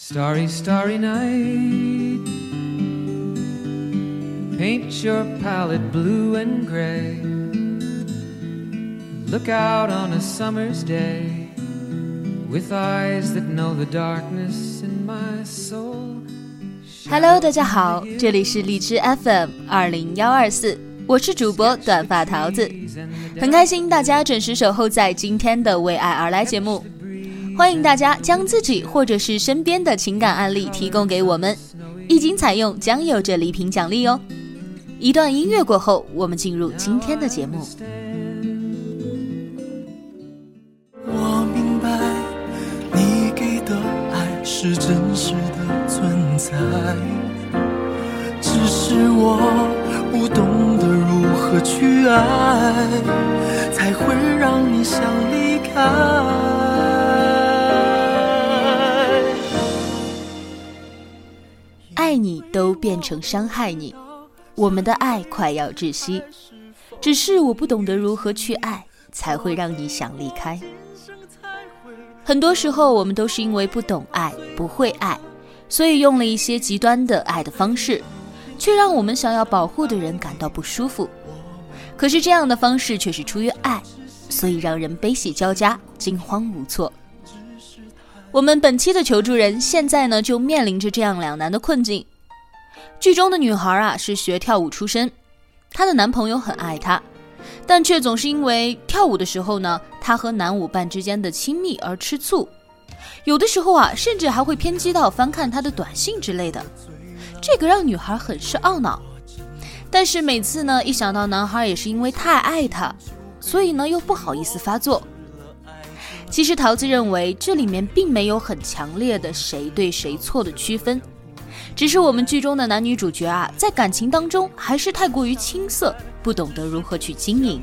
Starry, starry night. Paint your palette blue and gray. Look out on a summer's day with eyes that know the darkness in my soul. Hello，大家好，这里是荔枝 FM 二零幺二四，我是主播短发桃子，很开心大家准时守候在今天的为爱而来节目。欢迎大家将自己或者是身边的情感案例提供给我们，一经采用将有着礼品奖励哦。一段音乐过后，我们进入今天的节目。我明白你给的爱是真实的存在，只是我不懂得如何去爱，才会让你想离开。都变成伤害你，我们的爱快要窒息。只是我不懂得如何去爱，才会让你想离开。很多时候，我们都是因为不懂爱、不会爱，所以用了一些极端的爱的方式，却让我们想要保护的人感到不舒服。可是这样的方式却是出于爱，所以让人悲喜交加、惊慌无措。我们本期的求助人现在呢，就面临着这样两难的困境。剧中的女孩啊，是学跳舞出身，她的男朋友很爱她，但却总是因为跳舞的时候呢，她和男舞伴之间的亲密而吃醋，有的时候啊，甚至还会偏激到翻看她的短信之类的，这个让女孩很是懊恼。但是每次呢，一想到男孩也是因为太爱她，所以呢，又不好意思发作。其实桃子认为，这里面并没有很强烈的谁对谁错的区分，只是我们剧中的男女主角啊，在感情当中还是太过于青涩，不懂得如何去经营。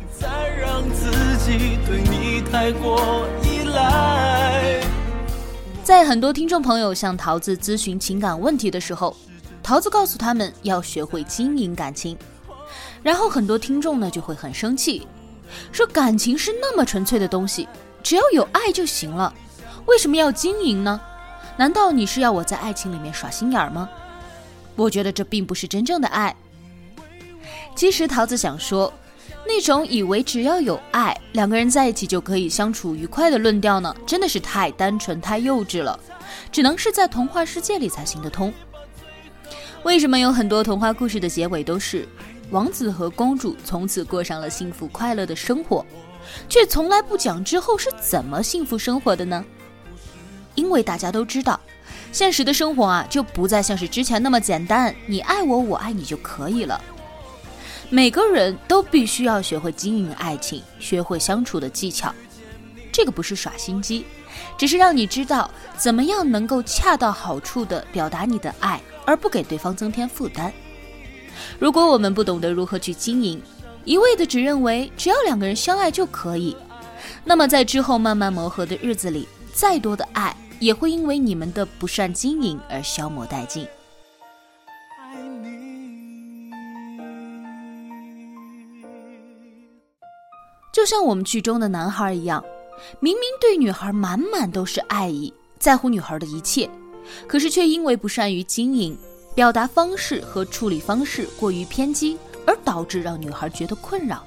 在很多听众朋友向桃子咨询情感问题的时候，桃子告诉他们要学会经营感情，然后很多听众呢就会很生气，说感情是那么纯粹的东西。只要有爱就行了，为什么要经营呢？难道你是要我在爱情里面耍心眼儿吗？我觉得这并不是真正的爱。其实桃子想说，那种以为只要有爱，两个人在一起就可以相处愉快的论调呢，真的是太单纯、太幼稚了，只能是在童话世界里才行得通。为什么有很多童话故事的结尾都是王子和公主从此过上了幸福快乐的生活？却从来不讲之后是怎么幸福生活的呢？因为大家都知道，现实的生活啊，就不再像是之前那么简单，你爱我，我爱你就可以了。每个人都必须要学会经营爱情，学会相处的技巧。这个不是耍心机，只是让你知道怎么样能够恰到好处的表达你的爱，而不给对方增添负担。如果我们不懂得如何去经营，一味的只认为只要两个人相爱就可以，那么在之后慢慢磨合的日子里，再多的爱也会因为你们的不善经营而消磨殆尽。就像我们剧中的男孩一样，明明对女孩满满都是爱意，在乎女孩的一切，可是却因为不善于经营，表达方式和处理方式过于偏激。而导致让女孩觉得困扰。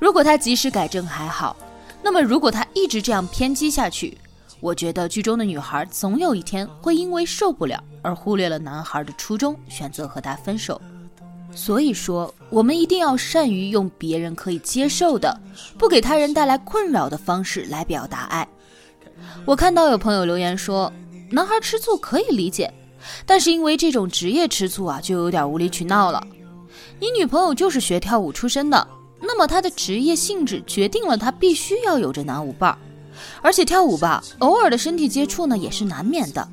如果他及时改正还好，那么如果他一直这样偏激下去，我觉得剧中的女孩总有一天会因为受不了而忽略了男孩的初衷，选择和他分手。所以说，我们一定要善于用别人可以接受的、不给他人带来困扰的方式来表达爱。我看到有朋友留言说，男孩吃醋可以理解，但是因为这种职业吃醋啊，就有点无理取闹了。你女朋友就是学跳舞出身的，那么她的职业性质决定了她必须要有着男舞伴儿，而且跳舞吧，偶尔的身体接触呢也是难免的。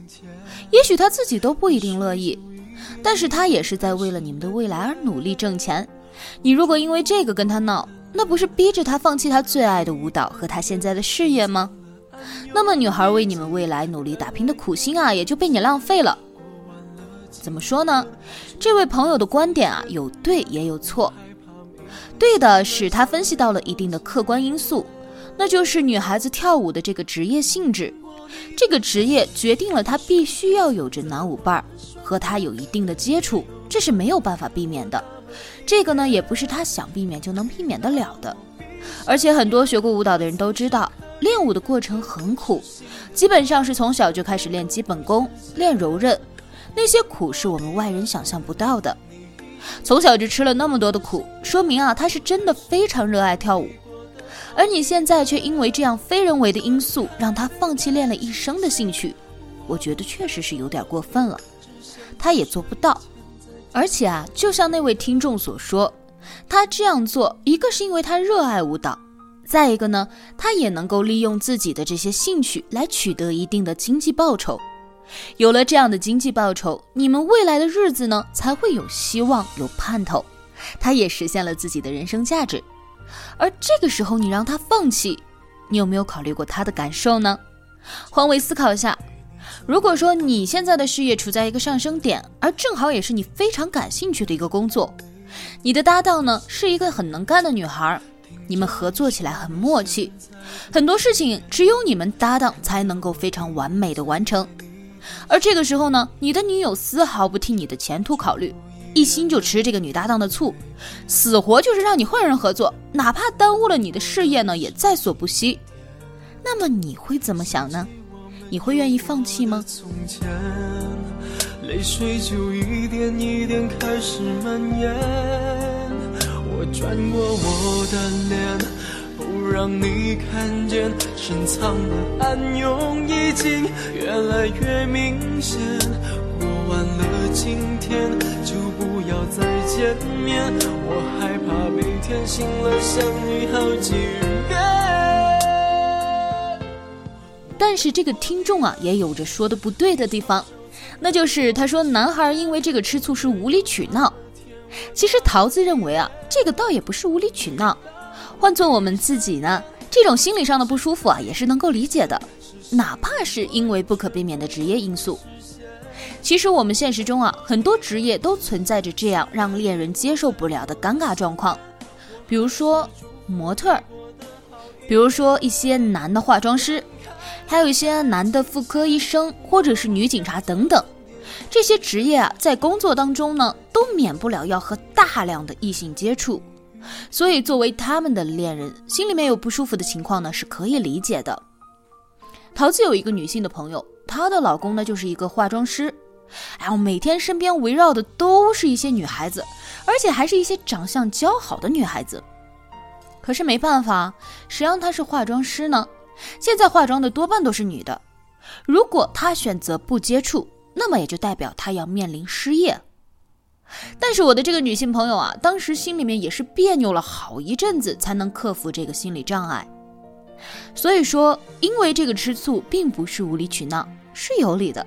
也许他自己都不一定乐意，但是他也是在为了你们的未来而努力挣钱。你如果因为这个跟他闹，那不是逼着他放弃他最爱的舞蹈和他现在的事业吗？那么女孩为你们未来努力打拼的苦心啊，也就被你浪费了。怎么说呢？这位朋友的观点啊，有对也有错。对的是，他分析到了一定的客观因素，那就是女孩子跳舞的这个职业性质。这个职业决定了她必须要有着男舞伴儿，和他有一定的接触，这是没有办法避免的。这个呢，也不是她想避免就能避免得了的。而且很多学过舞蹈的人都知道，练舞的过程很苦，基本上是从小就开始练基本功，练柔韧。那些苦是我们外人想象不到的。从小就吃了那么多的苦，说明啊，他是真的非常热爱跳舞。而你现在却因为这样非人为的因素，让他放弃练了一生的兴趣，我觉得确实是有点过分了。他也做不到。而且啊，就像那位听众所说，他这样做，一个是因为他热爱舞蹈，再一个呢，他也能够利用自己的这些兴趣来取得一定的经济报酬。有了这样的经济报酬，你们未来的日子呢才会有希望、有盼头。他也实现了自己的人生价值。而这个时候你让他放弃，你有没有考虑过他的感受呢？换位思考一下，如果说你现在的事业处在一个上升点，而正好也是你非常感兴趣的一个工作，你的搭档呢是一个很能干的女孩，你们合作起来很默契，很多事情只有你们搭档才能够非常完美的完成。而这个时候呢，你的女友丝毫不替你的前途考虑，一心就吃这个女搭档的醋，死活就是让你换人合作，哪怕耽误了你的事业呢，也在所不惜。那么你会怎么想呢？你会愿意放弃吗？从前泪水就一点一点开始蔓延，我转过我的脸。不让你看见深藏的暗涌已经越来越明显。过完了今天就不要再见面，我害怕每天醒了想你好几遍。但是这个听众啊，也有着说的不对的地方，那就是他说男孩因为这个吃醋是无理取闹。其实桃子认为啊，这个倒也不是无理取闹。换做我们自己呢，这种心理上的不舒服啊，也是能够理解的，哪怕是因为不可避免的职业因素。其实我们现实中啊，很多职业都存在着这样让恋人接受不了的尴尬状况，比如说模特儿，比如说一些男的化妆师，还有一些男的妇科医生或者是女警察等等，这些职业啊，在工作当中呢，都免不了要和大量的异性接触。所以，作为他们的恋人，心里面有不舒服的情况呢，是可以理解的。桃子有一个女性的朋友，她的老公呢就是一个化妆师，哎，我每天身边围绕的都是一些女孩子，而且还是一些长相姣好的女孩子。可是没办法，谁让他是化妆师呢？现在化妆的多半都是女的，如果他选择不接触，那么也就代表他要面临失业。但是我的这个女性朋友啊，当时心里面也是别扭了好一阵子，才能克服这个心理障碍。所以说，因为这个吃醋并不是无理取闹，是有理的。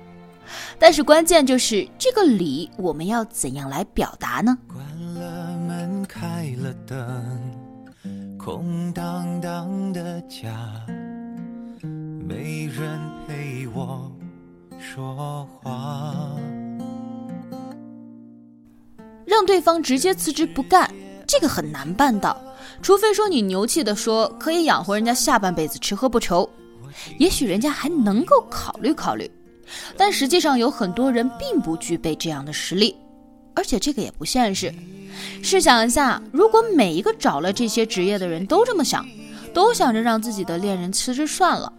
但是关键就是这个理，我们要怎样来表达呢？关了门，开了灯，空荡荡的家，没人陪我说话。让对方直接辞职不干，这个很难办到，除非说你牛气的说可以养活人家下半辈子吃喝不愁，也许人家还能够考虑考虑。但实际上有很多人并不具备这样的实力，而且这个也不现实。试想一下，如果每一个找了这些职业的人都这么想，都想着让自己的恋人辞职算了。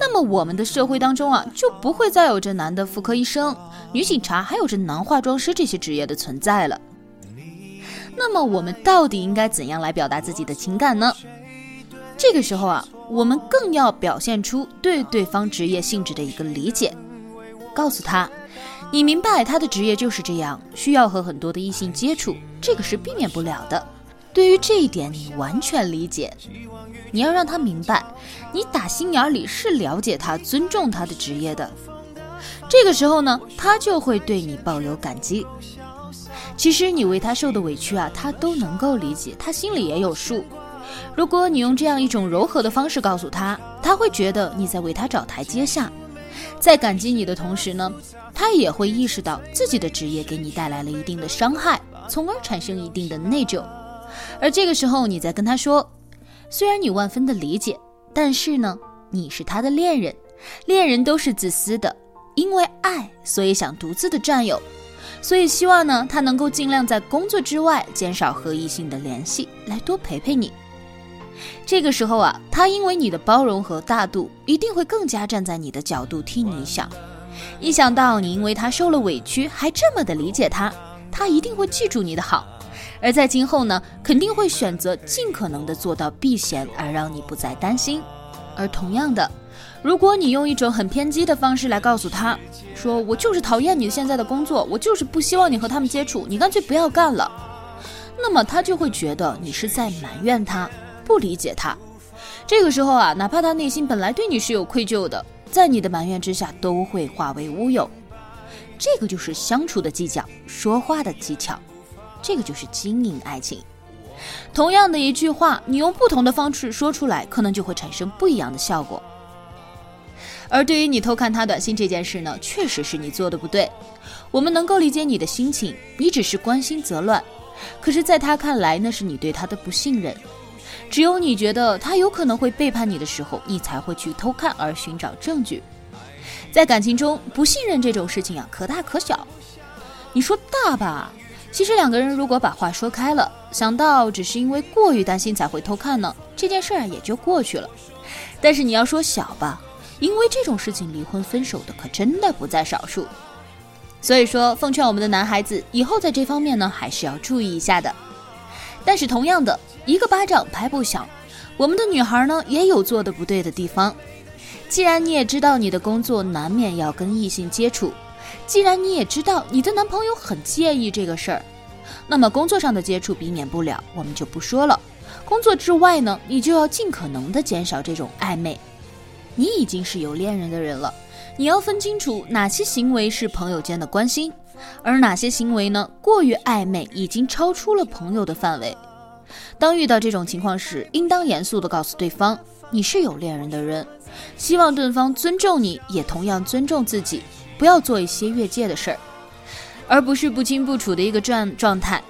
那么我们的社会当中啊，就不会再有这男的妇科医生、女警察，还有这男化妆师这些职业的存在了。那么我们到底应该怎样来表达自己的情感呢？这个时候啊，我们更要表现出对对方职业性质的一个理解。告诉他，你明白他的职业就是这样，需要和很多的异性接触，这个是避免不了的。对于这一点，你完全理解。你要让他明白，你打心眼里是了解他、尊重他的职业的。这个时候呢，他就会对你抱有感激。其实你为他受的委屈啊，他都能够理解，他心里也有数。如果你用这样一种柔和的方式告诉他，他会觉得你在为他找台阶下，在感激你的同时呢，他也会意识到自己的职业给你带来了一定的伤害，从而产生一定的内疚。而这个时候，你再跟他说，虽然你万分的理解，但是呢，你是他的恋人，恋人都是自私的，因为爱，所以想独自的占有，所以希望呢，他能够尽量在工作之外减少和异性的联系，来多陪陪你。这个时候啊，他因为你的包容和大度，一定会更加站在你的角度替你想。一想到你因为他受了委屈，还这么的理解他，他一定会记住你的好。而在今后呢，肯定会选择尽可能的做到避嫌，而让你不再担心。而同样的，如果你用一种很偏激的方式来告诉他，说我就是讨厌你现在的工作，我就是不希望你和他们接触，你干脆不要干了，那么他就会觉得你是在埋怨他，不理解他。这个时候啊，哪怕他内心本来对你是有愧疚的，在你的埋怨之下，都会化为乌有。这个就是相处的技巧，说话的技巧。这个就是经营爱情。同样的一句话，你用不同的方式说出来，可能就会产生不一样的效果。而对于你偷看他短信这件事呢，确实是你做的不对。我们能够理解你的心情，你只是关心则乱。可是，在他看来，那是你对他的不信任。只有你觉得他有可能会背叛你的时候，你才会去偷看而寻找证据。在感情中，不信任这种事情啊，可大可小。你说大吧？其实两个人如果把话说开了，想到只是因为过于担心才会偷看呢，这件事儿也就过去了。但是你要说小吧，因为这种事情离婚分手的可真的不在少数。所以说，奉劝我们的男孩子以后在这方面呢，还是要注意一下的。但是同样的，一个巴掌拍不响，我们的女孩呢也有做的不对的地方。既然你也知道你的工作难免要跟异性接触。既然你也知道你的男朋友很介意这个事儿，那么工作上的接触避免不了，我们就不说了。工作之外呢，你就要尽可能的减少这种暧昧。你已经是有恋人的人了，你要分清楚哪些行为是朋友间的关心，而哪些行为呢过于暧昧，已经超出了朋友的范围。当遇到这种情况时，应当严肃的告诉对方，你是有恋人的人，希望对方尊重你，也同样尊重自己。不要做一些越界的事儿，而不是不清不楚的一个状状态。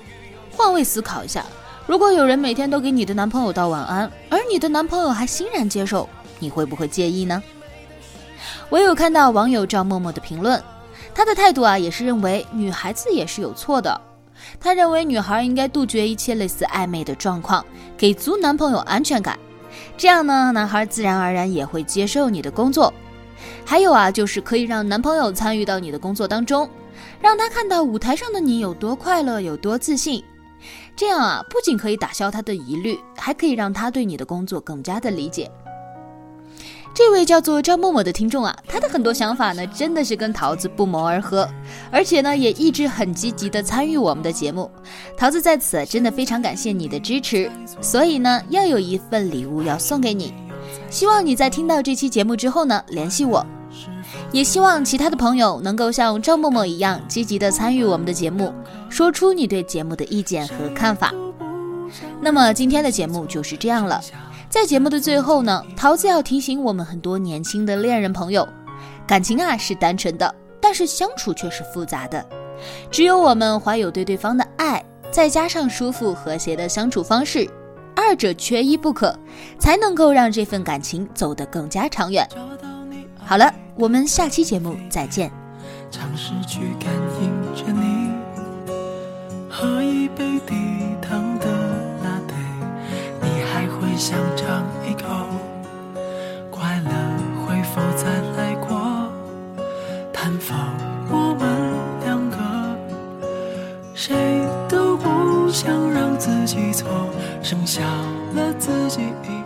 换位思考一下，如果有人每天都给你的男朋友道晚安，而你的男朋友还欣然接受，你会不会介意呢？我有看到网友赵默默的评论，他的态度啊也是认为女孩子也是有错的。他认为女孩应该杜绝一切类似暧昧的状况，给足男朋友安全感，这样呢，男孩自然而然也会接受你的工作。还有啊，就是可以让男朋友参与到你的工作当中，让他看到舞台上的你有多快乐，有多自信。这样啊，不仅可以打消他的疑虑，还可以让他对你的工作更加的理解。这位叫做张默默的听众啊，他的很多想法呢，真的是跟桃子不谋而合，而且呢，也一直很积极的参与我们的节目。桃子在此真的非常感谢你的支持，所以呢，要有一份礼物要送给你。希望你在听到这期节目之后呢，联系我，也希望其他的朋友能够像赵默默一样积极的参与我们的节目，说出你对节目的意见和看法。那么今天的节目就是这样了，在节目的最后呢，桃子要提醒我们很多年轻的恋人朋友，感情啊是单纯的，但是相处却是复杂的，只有我们怀有对对方的爱，再加上舒服和谐的相处方式。二者缺一不可，才能够让这份感情走得更加长远。好了，我们下期节目再见。尝试去感应着你，喝一杯想尝一口？快乐会否再来过？探访我们两个，谁都不想让自己错。剩下了自己一。